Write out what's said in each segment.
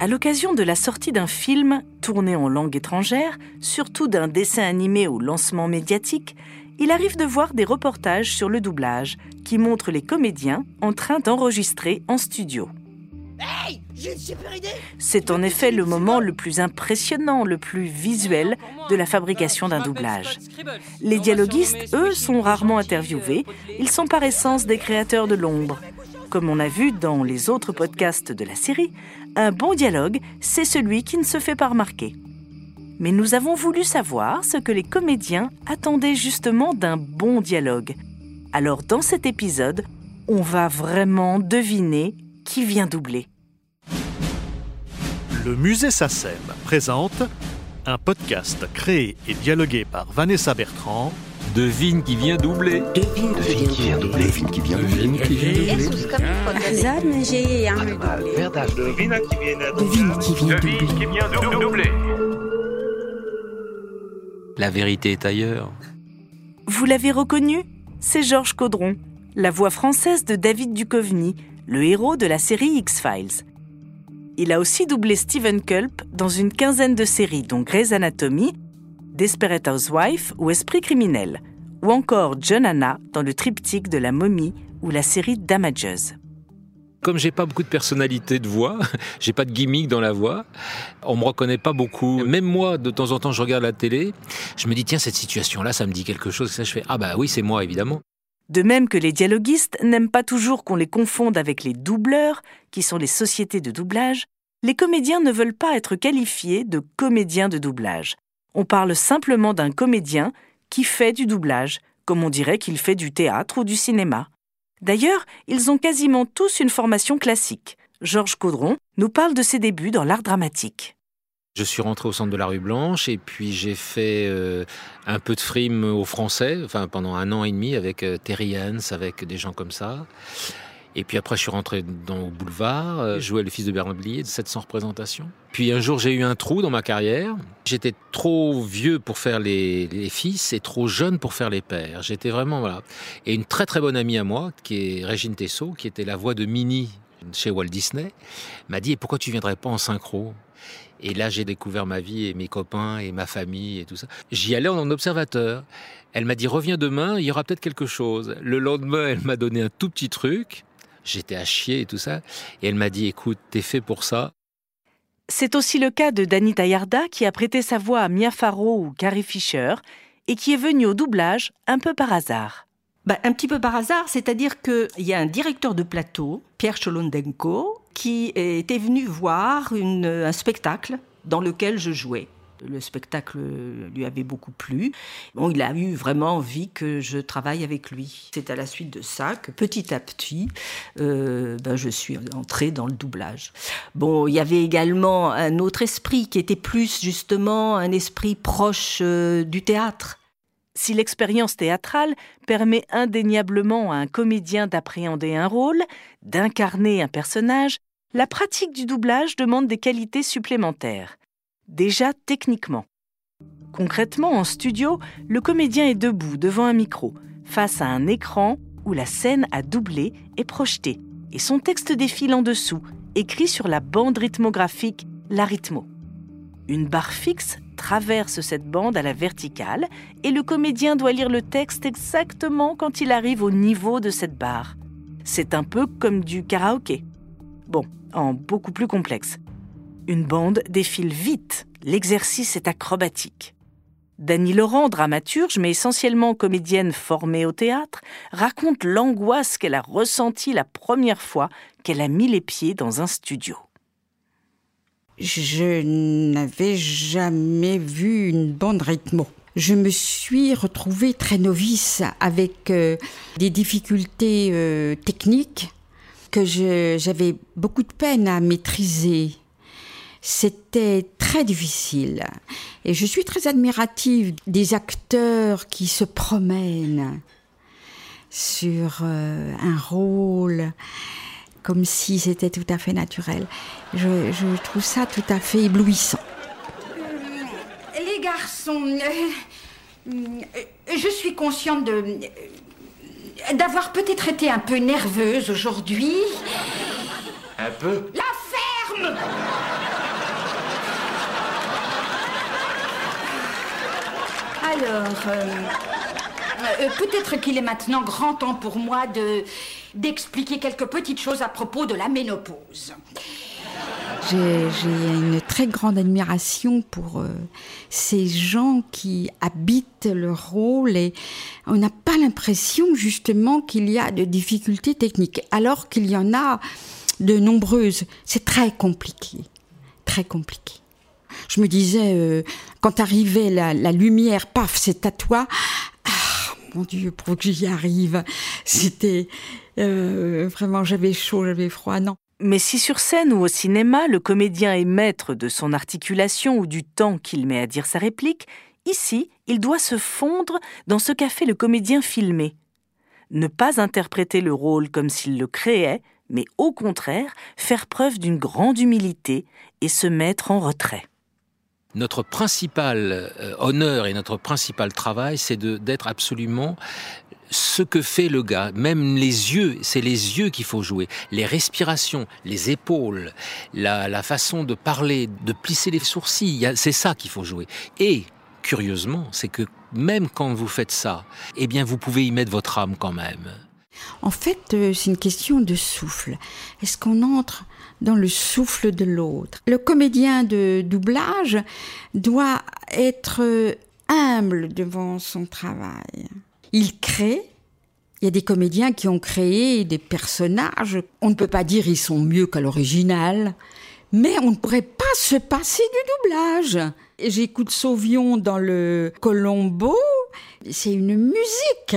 À l'occasion de la sortie d'un film tourné en langue étrangère, surtout d'un dessin animé au lancement médiatique, il arrive de voir des reportages sur le doublage qui montrent les comédiens en train d'enregistrer en studio. C'est en effet le moment le plus impressionnant, le plus visuel de la fabrication d'un doublage. Les dialoguistes, eux, sont rarement interviewés. Ils sont par essence des créateurs de l'ombre. Comme on a vu dans les autres podcasts de la série, un bon dialogue, c'est celui qui ne se fait pas remarquer. Mais nous avons voulu savoir ce que les comédiens attendaient justement d'un bon dialogue. Alors dans cet épisode, on va vraiment deviner qui vient doubler. Le musée SACEM présente un podcast créé et dialogué par Vanessa Bertrand. Devine qui vient doubler. Devine qui vient doubler. Devine qui vient doubler. Devine qui vient doubler. Devine qui vient doubler. La vérité est ailleurs. Vous l'avez reconnu? C'est Georges Caudron, la voix française de David Duchovny, le héros de la série X-Files. Il a aussi doublé Steven Culp dans une quinzaine de séries, dont Grey's Anatomy, Desperate Housewife ou Esprit criminel, ou encore John Anna dans le triptyque de la momie ou la série Damages. Comme j'ai pas beaucoup de personnalité de voix, j'ai pas de gimmick dans la voix, on me reconnaît pas beaucoup. Même moi, de temps en temps, je regarde la télé, je me dis tiens cette situation-là, ça me dit quelque chose. Ça, je fais ah bah oui c'est moi évidemment. De même que les dialoguistes n'aiment pas toujours qu'on les confonde avec les doubleurs, qui sont les sociétés de doublage, les comédiens ne veulent pas être qualifiés de comédiens de doublage. On parle simplement d'un comédien qui fait du doublage, comme on dirait qu'il fait du théâtre ou du cinéma. D'ailleurs, ils ont quasiment tous une formation classique. Georges Caudron nous parle de ses débuts dans l'art dramatique. Je suis rentré au centre de la rue Blanche et puis j'ai fait euh, un peu de frime au français, pendant un an et demi avec euh, Terry Hans, avec des gens comme ça. Et puis après, je suis rentré dans le boulevard, euh, joué le fils de Bernard Blier, 700 représentations. Puis un jour, j'ai eu un trou dans ma carrière. J'étais trop vieux pour faire les, les, fils et trop jeune pour faire les pères. J'étais vraiment, voilà. Et une très très bonne amie à moi, qui est Régine Tessot, qui était la voix de Minnie chez Walt Disney, m'a dit, et pourquoi tu viendrais pas en synchro? Et là, j'ai découvert ma vie et mes copains et ma famille et tout ça. J'y allais en observateur. Elle m'a dit, reviens demain, il y aura peut-être quelque chose. Le lendemain, elle m'a donné un tout petit truc. J'étais à chier et tout ça. Et elle m'a dit, écoute, t'es fait pour ça. C'est aussi le cas de Danny Tayarda qui a prêté sa voix à Mia Farrow ou Carrie Fisher et qui est venu au doublage un peu par hasard. Bah, un petit peu par hasard, c'est-à-dire qu'il y a un directeur de plateau, Pierre Cholondenko, qui était venu voir une, un spectacle dans lequel je jouais. Le spectacle lui avait beaucoup plu. Bon, il a eu vraiment envie que je travaille avec lui. C'est à la suite de ça que petit à petit, euh, ben, je suis entrée dans le doublage. Bon, il y avait également un autre esprit qui était plus justement un esprit proche euh, du théâtre. Si l'expérience théâtrale permet indéniablement à un comédien d'appréhender un rôle, d'incarner un personnage, la pratique du doublage demande des qualités supplémentaires. Déjà techniquement. Concrètement, en studio, le comédien est debout devant un micro, face à un écran où la scène a doublé et projeté, et son texte défile en dessous, écrit sur la bande rythmographique, l'arythmo. Une barre fixe traverse cette bande à la verticale et le comédien doit lire le texte exactement quand il arrive au niveau de cette barre. C'est un peu comme du karaoké. Bon, en beaucoup plus complexe. Une bande défile vite, l'exercice est acrobatique. Dany Laurent, dramaturge mais essentiellement comédienne formée au théâtre, raconte l'angoisse qu'elle a ressentie la première fois qu'elle a mis les pieds dans un studio. Je n'avais jamais vu une bande rythmo. Je me suis retrouvée très novice avec euh, des difficultés euh, techniques que j'avais beaucoup de peine à maîtriser. C'était très difficile. Et je suis très admirative des acteurs qui se promènent sur euh, un rôle comme si c'était tout à fait naturel. Je, je, trouve ça tout à fait éblouissant. Les garçons, euh, je suis consciente de d'avoir peut-être été un peu nerveuse aujourd'hui. Un peu La ferme Alors, euh, euh, peut-être qu'il est maintenant grand temps pour moi de d'expliquer quelques petites choses à propos de la ménopause. J'ai une très grande admiration pour euh, ces gens qui habitent leur rôle et on n'a pas l'impression justement qu'il y a de difficultés techniques, alors qu'il y en a de nombreuses. C'est très compliqué, très compliqué. Je me disais, euh, quand arrivait la, lumière, paf, c'est à toi. Ah, mon Dieu, pour que j'y arrive, c'était euh, vraiment, j'avais chaud, j'avais froid. Non, Mais si sur scène ou au cinéma, le comédien est maître de son articulation ou du temps qu'il met à dire sa réplique, ici, il doit se fondre dans ce qu'a fait le comédien filmé. Ne pas interpréter le rôle comme s'il le créait, mais au contraire, faire preuve d'une grande humilité et se mettre en retrait. Notre principal euh, honneur et notre principal travail, c'est d'être absolument ce que fait le gars. Même les yeux, c'est les yeux qu'il faut jouer. Les respirations, les épaules, la, façon de parler, de plisser les sourcils, c'est ça qu'il faut jouer. Et, curieusement, c'est que même quand vous faites ça, eh bien, vous pouvez y mettre votre âme quand même. En fait, euh, c'est une question de souffle. Est-ce qu'on entre dans le souffle de l'autre Le comédien de doublage doit être humble devant son travail. Il crée. Il y a des comédiens qui ont créé des personnages. On ne peut pas dire ils sont mieux qu'à l'original, mais on ne pourrait pas se passer du doublage. J'écoute Sauvion dans le Colombo. C'est une musique.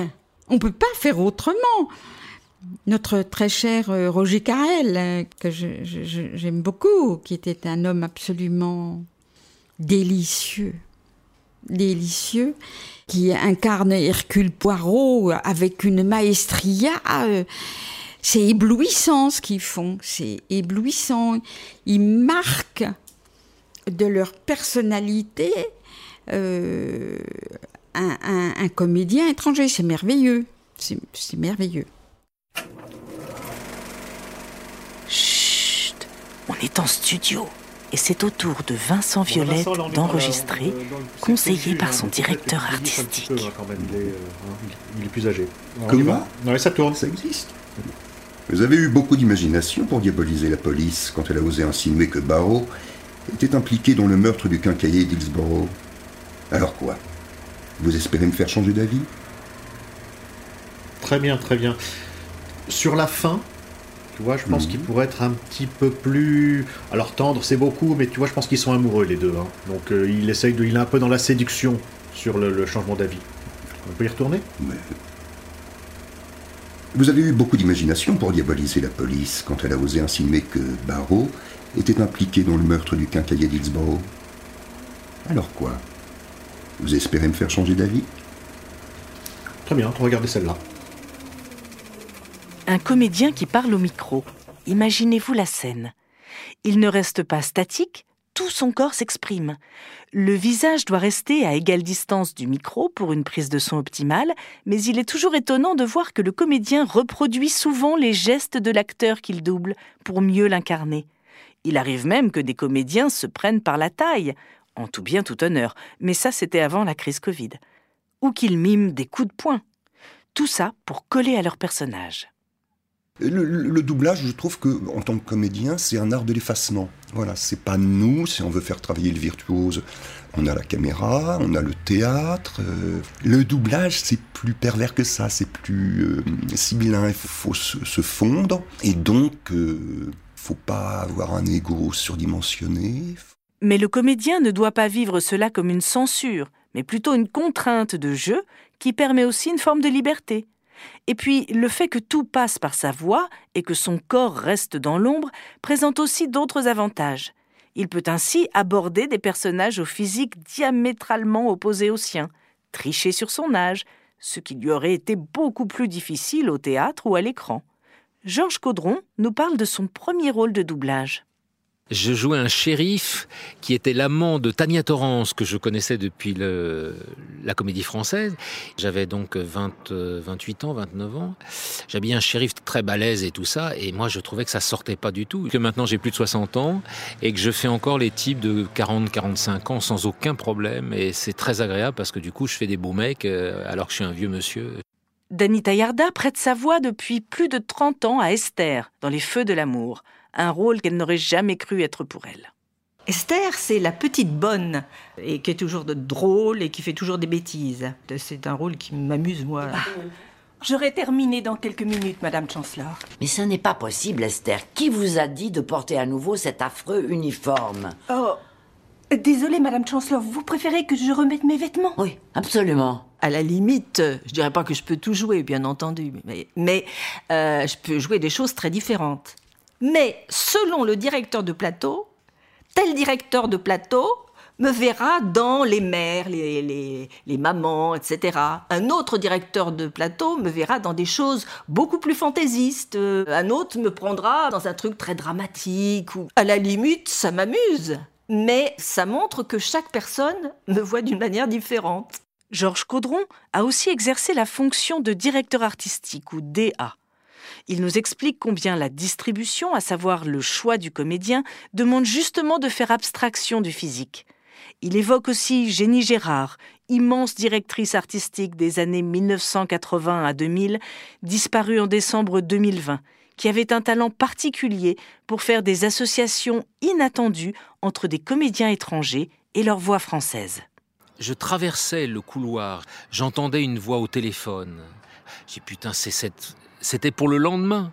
On peut pas faire autrement. Notre très cher euh, Roger Carrel, euh, que j'aime beaucoup, qui était un homme absolument délicieux, délicieux, qui incarne Hercule Poirot avec une maestria. euh, c'est éblouissant ce qu'ils font, c'est éblouissant. Ils marquent de leur personnalité euh, un, un- comédien étranger. C'est merveilleux. C'est merveilleux. Chut On est en studio et c'est au tour de Vincent Violette d'enregistrer, conseillé par son directeur artistique. Il est plus âgé. Alors, Comment va Ouais, ça tourne. Ça existe. Vous avez eu beaucoup d'imagination pour diaboliser la police quand elle a osé insinuer que Barrow était impliqué dans le meurtre du quincailler d'Hillsborough. Alors quoi? Vous espérez me faire changer d'avis? Très bien, très bien. Sur la fin, tu vois, je pense Mhm. qu'il pourrait être un petit peu plus. Alors tendre, c'est beaucoup, mais tu vois, je pense qu'ils sont amoureux les deux. hein. Donc euh, il essaye de, il est un peu dans la séduction sur le, le changement d'avis. On peut y retourner? Mais- Vous avez eu beaucoup d'imagination pour diaboliser la police quand elle a osé insinuer que Barrow était impliqué dans le meurtre du quincailler d'Hillsborough. Alors quoi? Vous espérez me faire changer d'avis? Très bien, regardez celle-là. Un comédien qui parle au micro. Imaginez-vous la scène. Il ne reste pas statique, tout son corps s'exprime. Le visage doit rester à égale distance du micro pour une prise de son optimale, mais il est toujours étonnant de voir que le comédien reproduit souvent les gestes de l'acteur qu'il double pour mieux l'incarner. Il arrive même que des comédiens se prennent par la taille, en tout bien tout honneur, mais ça c'était avant la crise Covid, ou qu'ils miment des coups de poing. Tout ça pour coller à leur personnage. Le, le- doublage, je trouve que en tant que comédien, c'est un art de l'effacement. Voilà, c'est pas nous. Si on veut faire travailler le virtuose, on a la caméra, on a le théâtre. euh, le doublage, c'est plus pervers que ça. C'est plus euh, sibyllin. Il faut, faut se, se fondre, et donc, euh, faut pas avoir un ego surdimensionné. Mais le comédien ne doit pas vivre cela comme une censure, mais plutôt une contrainte de jeu qui permet aussi une forme de liberté. Et puis, le fait que tout passe par sa voix et que son corps reste dans l'ombre présente aussi d'autres avantages. Il peut ainsi aborder des personnages au physique diamétralement opposé au sien, tricher sur son âge, ce qui lui aurait été beaucoup plus difficile au théâtre ou à l'écran. Georges Caudron nous parle de son premier rôle de doublage. Je jouais un shérif qui était l'amant de Tania Torrance, que je connaissais depuis la comédie française. J'avais donc 20, 28 ans, 29 ans. J'habillais un shérif très balèze et tout ça, et moi je trouvais que ça sortait pas du tout. Que maintenant j'ai plus de 60 ans et que je fais encore les types de 40, 45 ans sans aucun problème, et c'est très agréable parce que du coup je fais des beaux mecs euh, alors que je suis un vieux monsieur. Dany Tayarda prête sa voix depuis plus de 30 ans à Esther dans Les Feux de l'amour un rôle qu'elle n'aurait jamais cru être pour elle. Esther, c'est la petite bonne, et qui est toujours de drôle et qui fait toujours des bêtises. C'est un rôle qui m'amuse, moi. Ah. J'aurai terminé dans quelques minutes, Madame Chancellor. Mais ce n'est pas possible, Esther. Qui vous a dit de porter à nouveau cet affreux uniforme? Oh, désolée, Madame Chancellor, vous préférez que je remette mes vêtements? Oui, absolument. À la limite, je dirais pas que je peux tout jouer, bien entendu, mais, mais euh, je peux jouer des choses très différentes. Mais selon le directeur de plateau, tel directeur de plateau me verra dans les mères, les, mamans, etc. Un autre directeur de plateau me verra dans des choses beaucoup plus fantaisistes. Un autre me prendra dans un truc très dramatique. Ou à la limite, ça m'amuse. Mais ça montre que chaque personne me voit d'une manière différente. Georges Caudron a aussi exercé la fonction de directeur artistique ou DA. Il nous explique combien la distribution, à savoir le choix du comédien, demande justement de faire abstraction du physique. Il évoque aussi Jenny Gérard, immense directrice artistique des années 1980 à 2000, disparue en décembre 2020, qui avait un talent particulier pour faire des associations inattendues entre des comédiens étrangers et leur voix française. Je traversais le couloir, j'entendais une voix au téléphone. J'ai putain, c'est cette c'était pour le lendemain.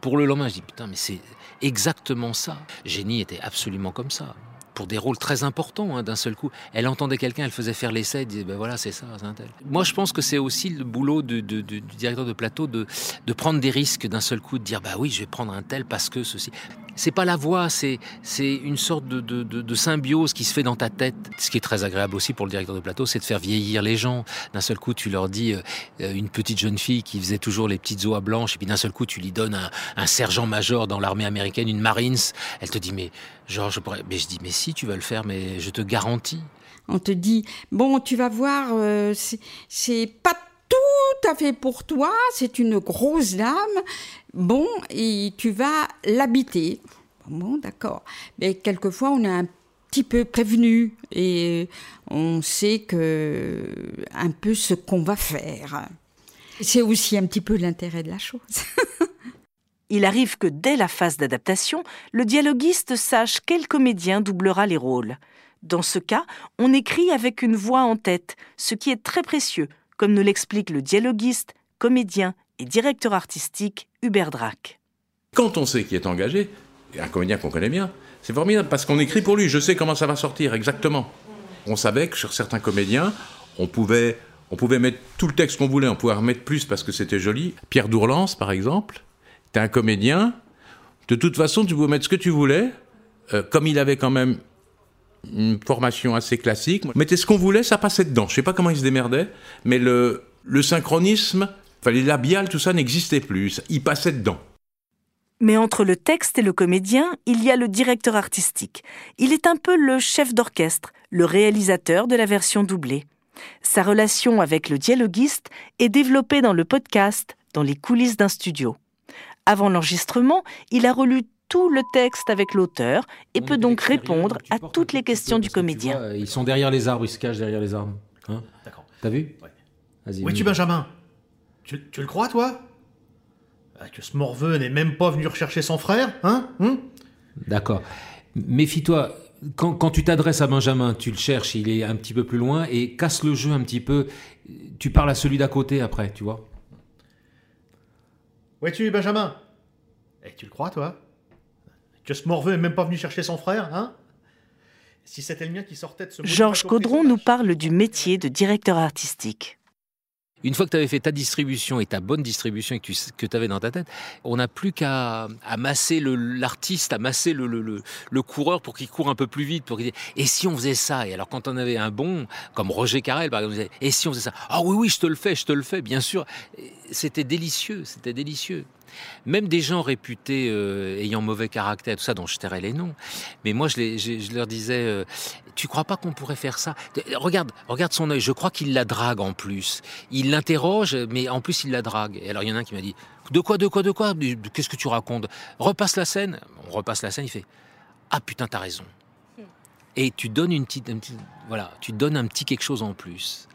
Pour le lendemain, je dis putain, mais c'est exactement ça. Génie était absolument comme ça. Pour des rôles très importants, hein, d'un seul coup. Elle entendait quelqu'un, elle faisait faire l'essai, elle disait ben voilà, c'est ça, c'est un tel. Moi, je pense que c'est aussi le boulot du directeur de plateau de, de prendre des risques d'un seul coup, de dire bah oui, je vais prendre un tel parce que ceci c'est pas la voix, c'est c'est une sorte de, de, de, symbiose qui se fait dans ta tête. Ce qui est très agréable aussi pour le directeur de plateau, c'est de faire vieillir les gens. D'un seul coup, tu leur dis euh, euh, une petite jeune fille qui faisait toujours les petites oies blanches, et puis d'un seul coup, tu lui donnes un, sergent-major dans l'armée américaine, une Marines. Elle te dit mais pourrais, mais je dis mais tu vas le faire, mais je te garantis. On te dit bon, tu vas voir, euh, c'est pas tout à fait pour toi, c'est une grosse dame, bon, et tu vas l'habiter. Bon, d'accord. Mais quelquefois, on est un petit peu prévenu et on sait que un peu ce qu'on va faire. C'est aussi un petit peu l'intérêt de la chose. Il arrive que dès la phase d'adaptation, le dialoguiste sache quel comédien doublera les rôles. Dans ce cas, on écrit avec une voix en tête, ce qui est très précieux, comme nous l'explique le dialoguiste, comédien et directeur artistique Hubert Drac. Quand on sait qui est engagé, un comédien qu'on connaît bien, c'est formidable parce qu'on écrit pour lui. Je sais comment ça va sortir exactement. On savait que sur certains comédiens, on pouvait, on pouvait mettre tout le texte qu'on voulait, on pouvait remettre plus parce que c'était joli. Pierre Dourlance, par exemple, t'es un comédien. De toute façon, tu pouvais mettre ce que tu voulais. Euh, comme il avait quand même une formation assez classique, mettait ce qu'on voulait, ça passait dedans. Je sais pas comment il se démerdait, mais le, le synchronisme, les labiales, tout ça n'existait plus. Il passait dedans. Mais entre le texte et le comédien, il y a le directeur artistique. Il est un peu le chef d'orchestre, le réalisateur de la version doublée. Sa relation avec le dialoguiste est développée dans le podcast Dans les coulisses d'un studio. Avant l'enregistrement, il a relu tout le texte avec l'auteur et peut donc répondre à toutes les questions du comédien. ils sont derrière les arbres, ils se cachent derrière les arbres. Hein? D'accord. T'as vu? Où es-tu, Benjamin tu, le crois, toi? Ah, Que ce morveux n'est même pas venu rechercher son frère, hein, hein? D'accord. Méfie-toi. Quand, quand, tu t'adresses à Benjamin, tu le cherches, il est un petit peu plus loin, et casse le jeu un petit peu. Tu parles à celui d'à côté après, tu vois? Où es-tu, Benjamin? Et eh, tu le crois, toi? Que ce morveux n'est même pas venu chercher son frère, hein? Si c'était le mien qui sortait de ce Georges Caudron nous parle du métier de directeur artistique. Une fois que tu avais fait ta distribution et ta bonne distribution que tu avais dans ta tête, on n'a plus qu'à masser l'artiste, à masser le, coureur pour qu'il court un peu plus vite. Pour et si on faisait ça? Et alors quand on avait un bon, comme Roger Carrel par exemple, et si on faisait ça? Ah oui, oui, je te le fais, je te le fais, bien sûr. C'était délicieux, c'était délicieux. Même des gens réputés euh, ayant mauvais caractère, tout ça, dont je tairais les noms. Mais moi, je, leur disais, euh, tu crois pas qu'on pourrait faire ça? Regarde, regarde son œil. Je crois qu'il la drague en plus. Il l'interroge, mais en plus il la drague. Et alors il y en a un qui m'a dit, de quoi, de quoi, de quoi? Qu'est-ce que tu racontes? Repasse la scène. On repasse la scène. Il fait, ah putain, t'as raison. Et tu donnes une petite, voilà, tu donnes un petit quelque chose en plus.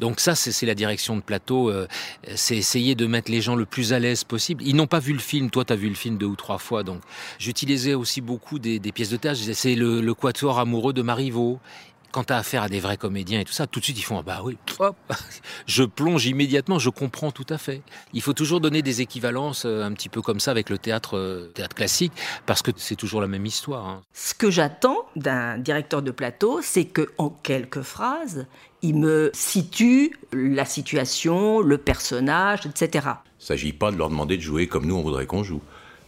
Donc ça, c'est la direction de plateau. euh, c'est essayer de mettre les gens le plus à l'aise possible. Ils n'ont pas vu le film. Toi, tu as vu le film deux ou trois fois. Donc, j'utilisais aussi beaucoup des, pièces de théâtre. C'est le, le quatuor amoureux de Marivaux. Quand tu as affaire à des vrais comédiens et tout ça, tout de suite, ils font, ah bah oui, hop, je plonge immédiatement, je comprends tout à fait. Il faut toujours donner des équivalences euh, un petit peu comme ça avec le théâtre, euh, théâtre classique, parce que c'est toujours la même histoire. hein. Ce que j'attends d'un directeur de plateau, c'est que en quelques phrases, il me situe la situation, le personnage, etc. Il ne s'agit pas de leur demander de jouer comme nous on voudrait qu'on joue.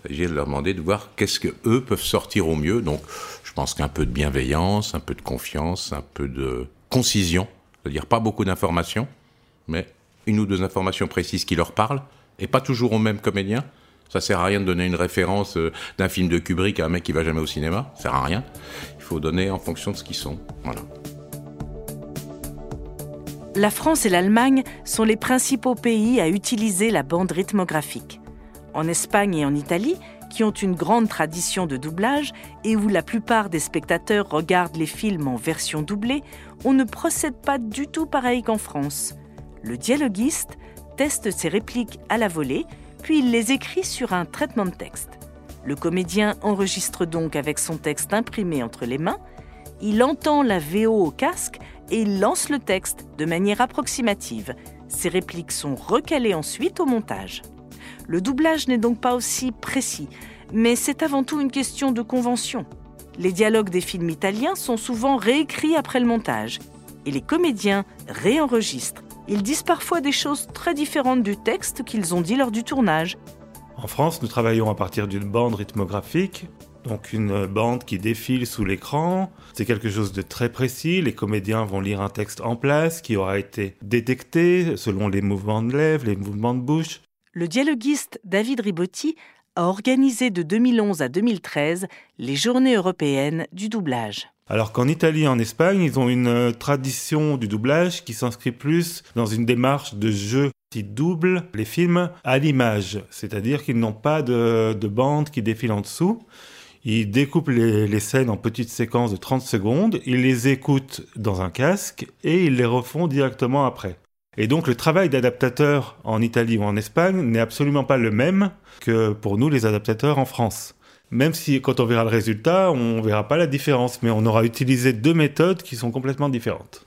S'agit de leur demander de voir qu'est-ce que eux peuvent sortir au mieux. Donc, je pense qu'un peu de bienveillance, un peu de confiance, un peu de concision, c'est-à-dire pas beaucoup d'informations, mais une ou deux informations précises qui leur parlent, et pas toujours au même comédien. Ça sert à rien de donner une référence euh, d'un film de Kubrick à un mec qui va jamais au cinéma. Ça sert à rien. Il faut donner en fonction de ce qu'ils sont. Voilà. La France et l'Allemagne sont les principaux pays à utiliser la bande rythmographique. En Espagne et en Italie, qui ont une grande tradition de doublage et où la plupart des spectateurs regardent les films en version doublée, on ne procède pas du tout pareil qu'en France. Le dialoguiste teste ses répliques à la volée, puis il les écrit sur un traitement de texte. Le comédien enregistre donc avec son texte imprimé entre les mains, il entend la VO au casque et il lance le texte de manière approximative. Ces répliques sont recalées ensuite au montage. Le doublage n'est donc pas aussi précis, mais c'est avant tout une question de convention. Les dialogues des films italiens sont souvent réécrits après le montage, et les comédiens réenregistrent. Ils disent parfois des choses très différentes du texte qu'ils ont dit lors du tournage. En France, nous travaillons à partir d'une bande rythmographique, donc une bande qui défile sous l'écran. C'est quelque chose de très précis. Les comédiens vont lire un texte en place qui aura été détecté selon les mouvements de lèvres, les mouvements de bouche. Le dialoguiste David Ribotti a organisé de 2011 à 2013 les Journées européennes du doublage. Alors qu'en Italie et en Espagne, ils ont une euh, tradition du doublage qui s'inscrit plus dans une démarche de jeu. Ils doublent les films à l'image, c'est-à-dire qu'ils n'ont pas de, de bande qui défile en dessous. Ils découpent les scènes en petites séquences de 30 secondes, ils les écoutent dans un casque et ils les refont directement après. Et donc le travail d'adaptateur en Italie ou en Espagne n'est absolument pas le même que pour nous les adaptateurs en France. Même si quand on verra le résultat, on verra pas la différence, mais on aura utilisé deux méthodes qui sont complètement différentes.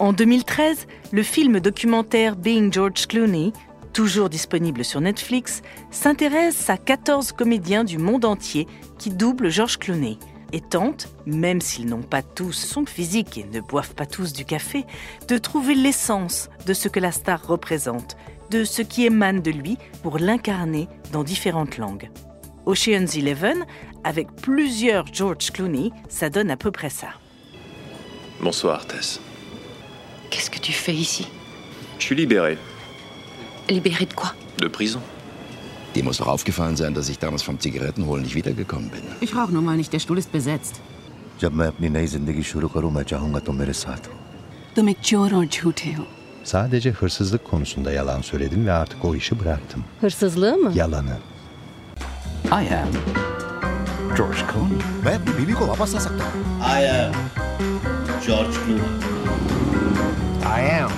En 2013, le film documentaire Being George Clooney, toujours disponible sur Netflix, s'intéresse à 14 comédiens du monde entier qui doublent George Clooney et tente, même s'ils n'ont pas tous son physique et ne boivent pas tous du café, de trouver l'essence de ce que la star représente, de ce qui émane de lui pour l'incarner dans différentes langues. Ocean's Eleven, avec plusieurs George Clooney, ça donne à peu près ça. Bonsoir, Tess. Qu'est-ce que tu fais ici? Je suis libéré. Libéré de quoi? De prison. Dir muss doch aufgefallen sein, dass ich damals vom Zigarettenholen nicht wiedergekommen bin. Ich rauche nun mal nicht, der Stuhl ist besetzt. जब मैं अपनी नई जिंदगी शुरू करूं मैं चाहूंगा तुम मेरे साथ हो तुम एक चोर और झूठे हो Sadece hırsızlık konusunda yalan söyledim ve artık o işi bıraktım. Hırsızlığı mı? Yalanı. I am George Clooney. मैं अपनी बीवी को वापस ला सकता हूँ I am George Clooney. I am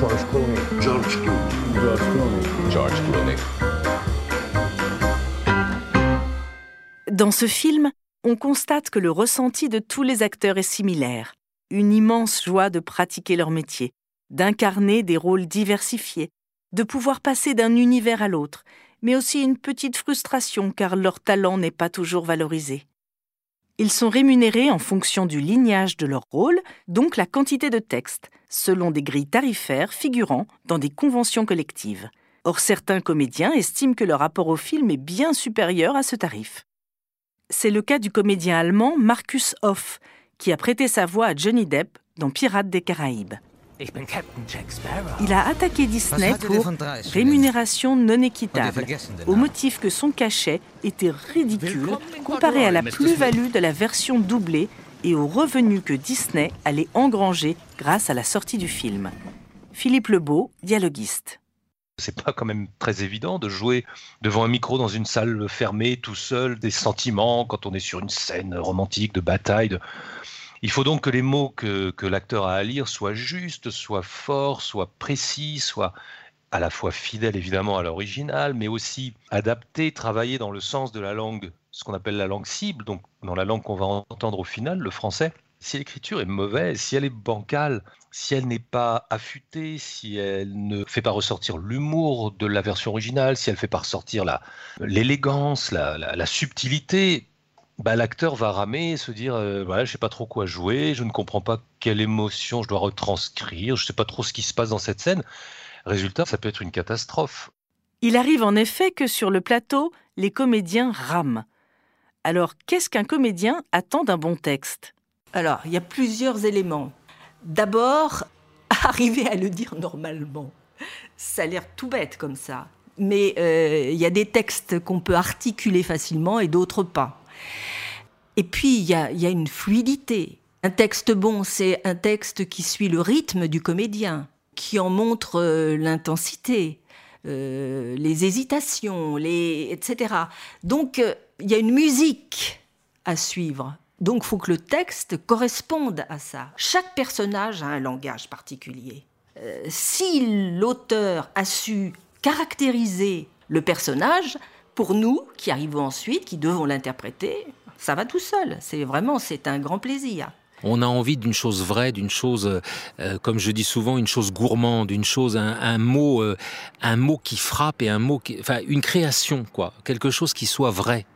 George Clooney. George Clooney. George Clooney. George Clooney. Dans ce film, on constate que le ressenti de tous les acteurs est similaire. Une immense joie de pratiquer leur métier, d'incarner des rôles diversifiés, de pouvoir passer d'un univers à l'autre, mais aussi une petite frustration car leur talent n'est pas toujours valorisé. Ils sont rémunérés en fonction du lignage de leur rôle, donc la quantité de texte, selon des grilles tarifaires figurant dans des conventions collectives. Or, certains comédiens estiment que leur rapport au film est bien supérieur à ce tarif. C'est le cas du comédien allemand Marcus Hoff, qui a prêté sa voix à Johnny Depp dans Pirates des Caraïbes. Il a attaqué Disney pour rémunération non équitable, au motif que son cachet était ridicule comparé à la plus-value de la version doublée et aux revenus que Disney allait engranger grâce à la sortie du film. Philippe Lebeau, dialoguiste. C'est pas quand même très évident de jouer devant un micro dans une salle fermée, tout seul, des sentiments quand on est sur une scène romantique de bataille. De... Il faut donc que les mots que, que l'acteur a à lire soient justes, soient forts, soient précis, soient à la fois fidèles évidemment à l'original, mais aussi adaptés, travaillés dans le sens de la langue, ce qu'on appelle la langue cible, donc dans la langue qu'on va entendre au final, le français. Si l'écriture est mauvaise, si elle est bancale, si elle n'est pas affûtée, si elle ne fait pas ressortir l'humour de la version originale, si elle ne fait pas ressortir l'élégance, la, la, la, subtilité, bah, l'acteur va ramer, se dire euh, voilà, je sais pas trop quoi jouer, je ne comprends pas quelle émotion je dois retranscrire, je sais pas trop ce qui se passe dans cette scène. Résultat, ça peut être une catastrophe. Il arrive en effet que sur le plateau, les comédiens rament. Alors, qu'est-ce qu'un comédien attend d'un bon texte? Alors, il y a plusieurs éléments. D'abord, arriver à le dire normalement. Ça a l'air tout bête comme ça. Mais euh, il y a des textes qu'on peut articuler facilement et d'autres pas. Et puis, il y a, une fluidité. Un texte bon, c'est un texte qui suit le rythme du comédien, qui en montre euh, l'intensité, euh, les hésitations, les, etc. Donc, il y a une musique à suivre. Donc, faut que le texte corresponde à ça. Chaque personnage a un langage particulier. Euh, si l'auteur a su caractériser le personnage, pour nous, qui arrivons ensuite, qui devons l'interpréter, ça va tout seul. C'est vraiment, c'est un grand plaisir. On a envie d'une chose vraie, d'une chose, euh, comme je dis souvent, une chose gourmande, une chose, un, mot, euh, un mot qui frappe et un mot, enfin, une création, quoi, quelque chose qui soit vrai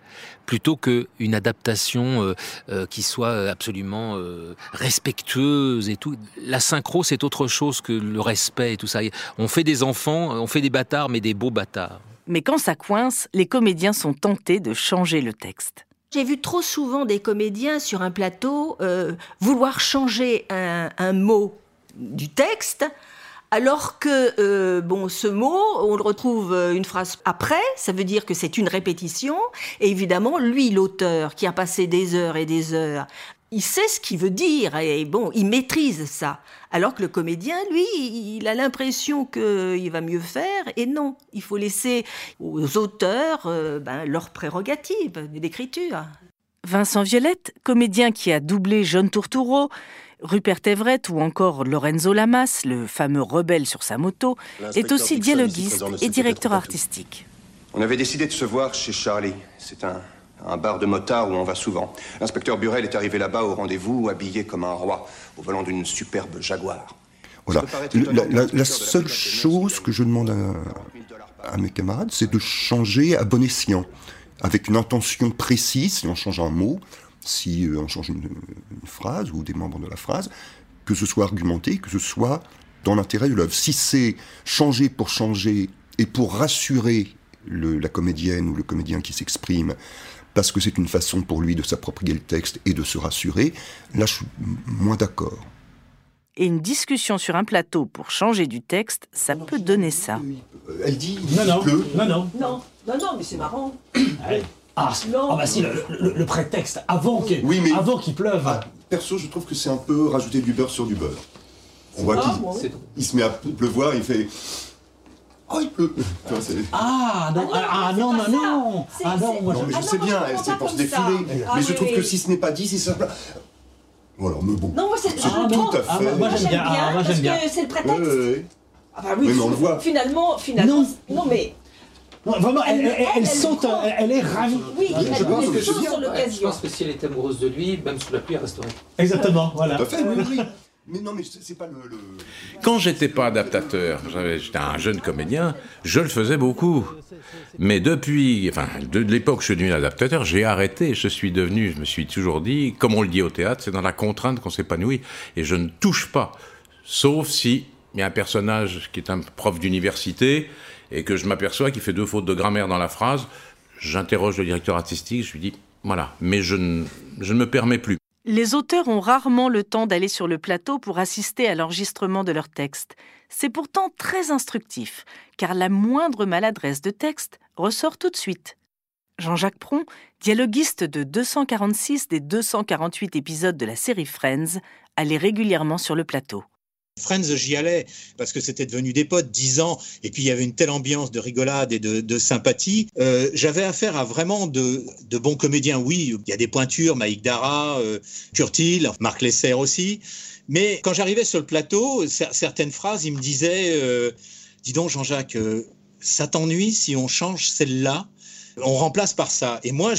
plutôt qu'une adaptation euh, euh, qui soit absolument euh, respectueuse et tout. La synchro, c'est autre chose que le respect et tout ça. On fait des enfants, on fait des bâtards, mais des beaux bâtards. Mais quand ça coince, les comédiens sont tentés de changer le texte. J'ai vu trop souvent des comédiens sur un plateau euh, vouloir changer un, un, mot du texte, alors que euh, bon, ce mot, on le retrouve une phrase après, ça veut dire que c'est une répétition. Et évidemment, lui, l'auteur, qui a passé des heures et des heures, il sait ce qu'il veut dire et bon, il maîtrise ça. Alors que le comédien, lui, il a l'impression qu'il va mieux faire et non, il faut laisser aux auteurs euh, ben, leur prérogative d'écriture. Vincent Violette, comédien qui a doublé John Turturro, Rupert Everett ou encore Lorenzo Lamas, le fameux rebelle sur sa moto, est aussi dialoguiste et directeur artistique. On avait décidé de se voir chez Charlie. C'est un, un bar de motards où on va souvent. L'inspecteur Burel est arrivé là-bas au rendez-vous, habillé comme un roi, au volant d'une superbe Jaguar. Voilà. La, la, la, seule chose que je demande à, à mes camarades, c'est de changer à bon escient, avec une intention précise, si on change un mot, si on change une, une phrase ou des membres de la phrase, que ce soit argumenté, que ce soit dans l'intérêt de l'œuvre. Si c'est changer pour changer et pour rassurer le, la comédienne ou le comédien qui s'exprime, parce que c'est une façon pour lui de s'approprier le texte et de se rassurer, là je suis moins d'accord. Et une discussion sur un plateau pour changer du texte, ça peut donner ça. Elle dit non, non, pleut. non, non, non, non, non, mais c'est marrant. Allez. Ah, oh bah si, le, le, le prétexte, avant qu'il oui, mais... avant qu'il pleuve. Ah, perso, je trouve que c'est un peu rajouter du beurre sur du beurre. On voit qu'il il se met à pleuvoir, il fait. Oh, il pleut Ah, non, ah, ah, non, non, non Ah non, moi non, je, je sais bien, c'est pour se défiler. Ah, mais je trouve que si ce n'est pas dit, c'est simple. Voilà, mais bon. Non, moi c'est ah, tout à fait. Ah, moi j'aime bien, parce bien. que c'est le prétexte. Ah bah oui, oui mais on le voit. Finalement, finalement, non, non mais. Non, vraiment, elle, elle, elle, elle saute, elle, est ravie. Oui, je, pense que je, sur je pense que si elle est amoureuse de lui, même sous la pluie, elle resterait. Exactement, voilà. Tout à fait, oui, oui. Mais non, mais c'est pas le. le... Quand j'étais pas adaptateur, j'étais un jeune comédien, je le faisais beaucoup. Mais depuis, enfin, de l'époque où je suis devenu adaptateur, j'ai arrêté. Je suis devenu, je me suis toujours dit, comme on le dit au théâtre, c'est dans la contrainte qu'on s'épanouit. Et je ne touche pas. Sauf si il y a un personnage qui est un prof d'université et que je m'aperçois qu'il fait deux fautes de grammaire dans la phrase. J'interroge le directeur artistique, je lui dis, voilà. Mais je ne, me permets plus. Les auteurs ont rarement le temps d'aller sur le plateau pour assister à l'enregistrement de leur texte. C'est pourtant très instructif, car la moindre maladresse de texte ressort tout de suite. Jean-Jacques Pron, dialoguiste de 246 des 248 épisodes de la série Friends, allait régulièrement sur le plateau. Friends, j'y allais parce que c'était devenu des potes, dix ans, et puis il y avait une telle ambiance de rigolade et de, sympathie. Euh, j'avais affaire à vraiment de, bons comédiens. Oui, il y a des pointures, Maïk Dara, euh, Curtil, Marc Lesser aussi. Mais quand j'arrivais sur le plateau, certaines phrases, il me disait euh, Dis donc, Jean-Jacques, ça t'ennuie si on change celle-là? On remplace par ça. Et moi,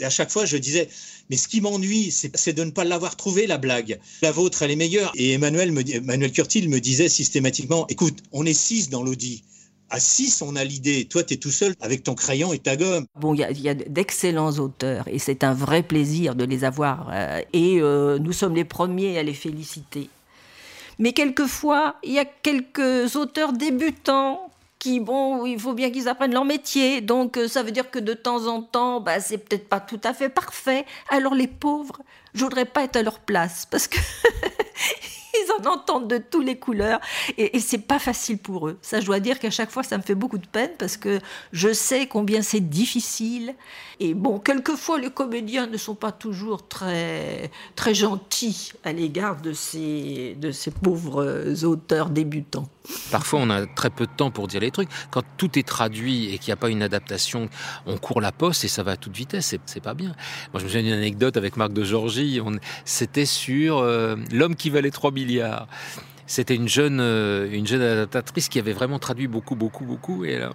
à chaque fois, je disais, mais ce qui m'ennuie, c'est de ne pas l'avoir trouvé, la blague. La vôtre, elle est meilleure. Et Emmanuel, me, Curtil me disait systématiquement, écoute, on est six dans l'audit. À six, on a l'idée. Toi, tu es tout seul avec ton crayon et ta gomme. Bon, il y a, d'excellents auteurs et c'est un vrai plaisir de les avoir. Euh, et euh, nous sommes les premiers à les féliciter. Mais quelquefois, il y a quelques auteurs débutants qui, bon, il faut bien qu'ils apprennent leur métier. Donc, euh, ça veut dire que de temps en temps, bah, c'est peut-être pas tout à fait parfait. Alors, les pauvres, je voudrais pas être à leur place parce que ils en entendent de toutes les couleurs et, et c'est pas facile pour eux. Ça, je dois dire qu'à chaque fois, ça me fait beaucoup de peine parce que je sais combien c'est difficile. Et bon, quelquefois, les comédiens ne sont pas toujours très, très gentils à l'égard de ces, de ces pauvres auteurs débutants. Parfois, on a très peu de temps pour dire les trucs. Quand tout est traduit et qu'il n'y a pas une adaptation, on court la poste et ça va à toute vitesse. C'est pas bien. Moi, je me souviens d'une anecdote avec Marc de Georgie. C'était sur euh, L'homme qui valait 3 C'était une jeune, euh, une jeune adaptatrice qui avait vraiment traduit beaucoup, beaucoup, beaucoup. Et là,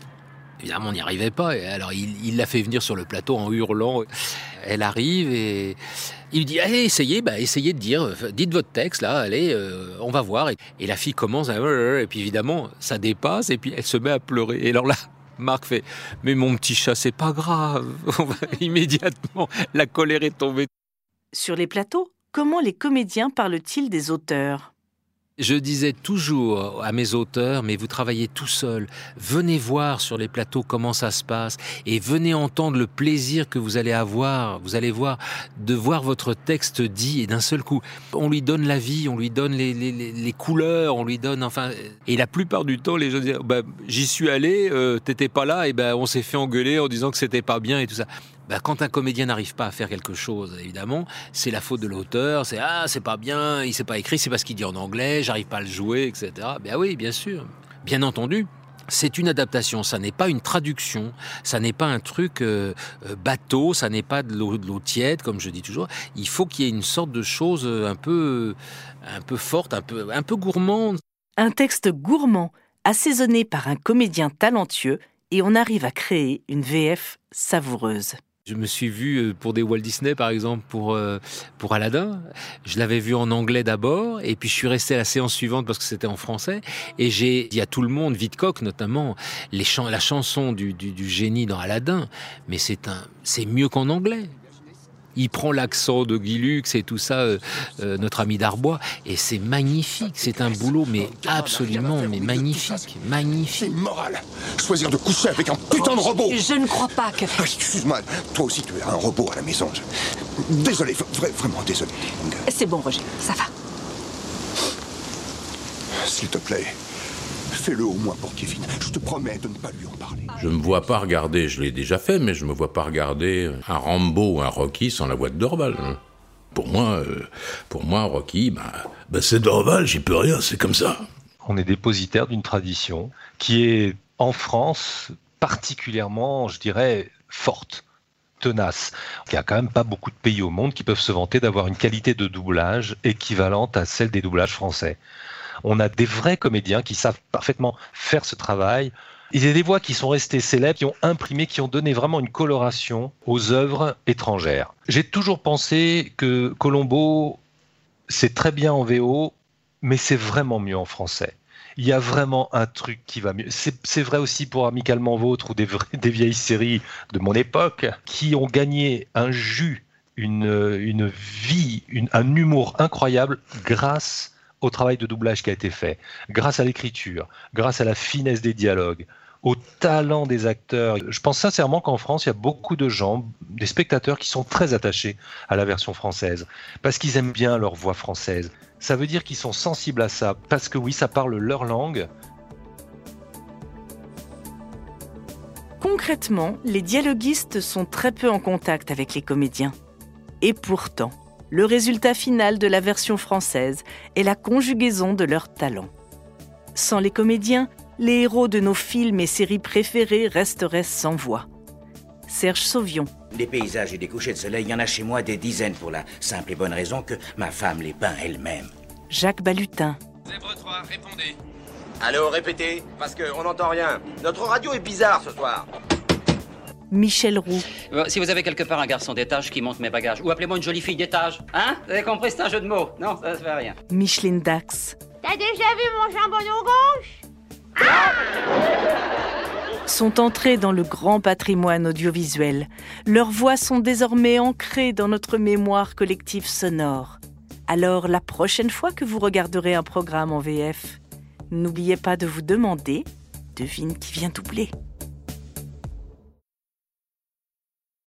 évidemment, on n'y arrivait pas. Alors, il l'a fait venir sur le plateau en hurlant. Elle arrive et il lui dit allez, essayez, bah, essayez de dire, dites votre texte là, allez, euh, on va voir. Et, la fille commence à et puis évidemment, ça dépasse et puis elle se met à pleurer. Et alors là, Marc fait mais mon petit chat, c'est pas grave. Immédiatement, la colère est tombée. Sur les plateaux, comment les comédiens parlent-ils des auteurs? Je disais toujours à mes auteurs, mais vous travaillez tout seul. Venez voir sur les plateaux comment ça se passe et venez entendre le plaisir que vous allez avoir. Vous allez voir de voir votre texte dit et d'un seul coup, on lui donne la vie, on lui donne les, couleurs, on lui donne enfin. Et la plupart du temps, les gens disent bah, j'y suis allé, euh, t'étais pas là, et ben on s'est fait engueuler en disant que c'était pas bien et tout ça. Bah, quand un comédien n'arrive pas à faire quelque chose, évidemment, c'est la faute de l'auteur. C'est ah, c'est pas bien, il s'est pas écrit, c'est parce qu'il dit en anglais, j'arrive pas à le jouer, etc. Ben oui, bien sûr, bien entendu. C'est une adaptation, ça n'est pas une traduction, ça n'est pas un truc euh, euh, bateau, ça n'est pas de l'eau, tiède, comme je dis toujours. Il faut qu'il y ait une sorte de chose euh, un peu, un peu forte, un peu, un peu gourmande. Un texte gourmand, assaisonné par un comédien talentueux, et on arrive à créer une VF savoureuse. Je me suis vu euh, pour des Walt Disney, par exemple, pour, euh, pour Aladdin. Je l'avais vu en anglais d'abord, et puis je suis resté à la séance suivante parce que c'était en français. Et j'ai dit à tout le monde, Vidcock notamment, la chanson du, du, du génie dans Aladdin, mais c'est un, c'est mieux qu'en anglais il prend l'accent de Guy Lux et tout ça, euh, euh, notre ami Darbois, et c'est magnifique. C'est un boulot, mais absolument, mais magnifique, magnifique. C'est immoral. Choisir de coucher avec un putain de robot. Je ne crois pas que. Ah, excuse-moi, toi aussi tu es un robot à la maison. Désolé, vraiment désolé. C'est bon, Roger, ça va. S'il te plaît, Fais-le au moins pour Kevin. Je te promets de ne pas lui en parler. Je me vois pas regarder, je l'ai déjà fait, mais je me vois pas regarder un Rambo ou un Rocky sans la voix de Dorval. Pour moi, euh, pour moi, Rocky, bah, bah c'est Dorval, j'y peux rien, c'est comme ça. On est dépositaire d'une tradition qui est en France particulièrement, je dirais, forte tenace. Il n'y a quand même pas beaucoup de pays au monde qui peuvent se vanter d'avoir une qualité de doublage équivalente à celle des doublages français. On a des vrais comédiens qui savent parfaitement faire ce travail. Il y a des voix qui sont restées célèbres, qui ont imprimé, qui ont donné vraiment une coloration aux œuvres étrangères. J'ai toujours pensé que Colombo, c'est très bien en VO, mais c'est vraiment mieux en français. Il y a vraiment un truc qui va mieux. C'est vrai aussi pour Amicalement Vôtre ou des, des vieilles séries de mon époque qui ont gagné un jus, une, vie, un humour incroyable grâce au travail de doublage qui a été fait, grâce à l'écriture, grâce à la finesse des dialogues, au talent des acteurs. Je pense sincèrement qu'en France, il y a beaucoup de gens, des spectateurs qui sont très attachés à la version française, parce qu'ils aiment bien leur voix française. Ça veut dire qu'ils sont sensibles à ça, parce que oui, ça parle leur langue. Concrètement, les dialoguistes sont très peu en contact avec les comédiens. Et pourtant, le résultat final de la version française est la conjugaison de leurs talents. Sans les comédiens, les héros de nos films et séries préférés resteraient sans voix. Serge Sauvion. Des paysages et des couchers de soleil, il y en a chez moi des dizaines pour la simple et bonne raison que ma femme les peint elle-même. Jacques Balutin. Zèbre 3, répondez. Allô, répétez, parce qu'on n'entend rien. Notre radio est bizarre ce soir. Michel Roux. Euh, si vous avez quelque part un garçon d'étage qui monte mes bagages, ou appelez-moi une jolie fille d'étage. Hein? Vous avez compris, c'est un jeu de mots. Non, ça ne fait rien. Micheline Dax. T'as déjà vu mon jambon gauche? Sont entrés dans le grand patrimoine audiovisuel. Leurs voix sont désormais ancrées dans notre mémoire collective sonore. Alors la prochaine fois que vous regarderez un programme en VF, n'oubliez pas de vous demander, devine qui vient doubler.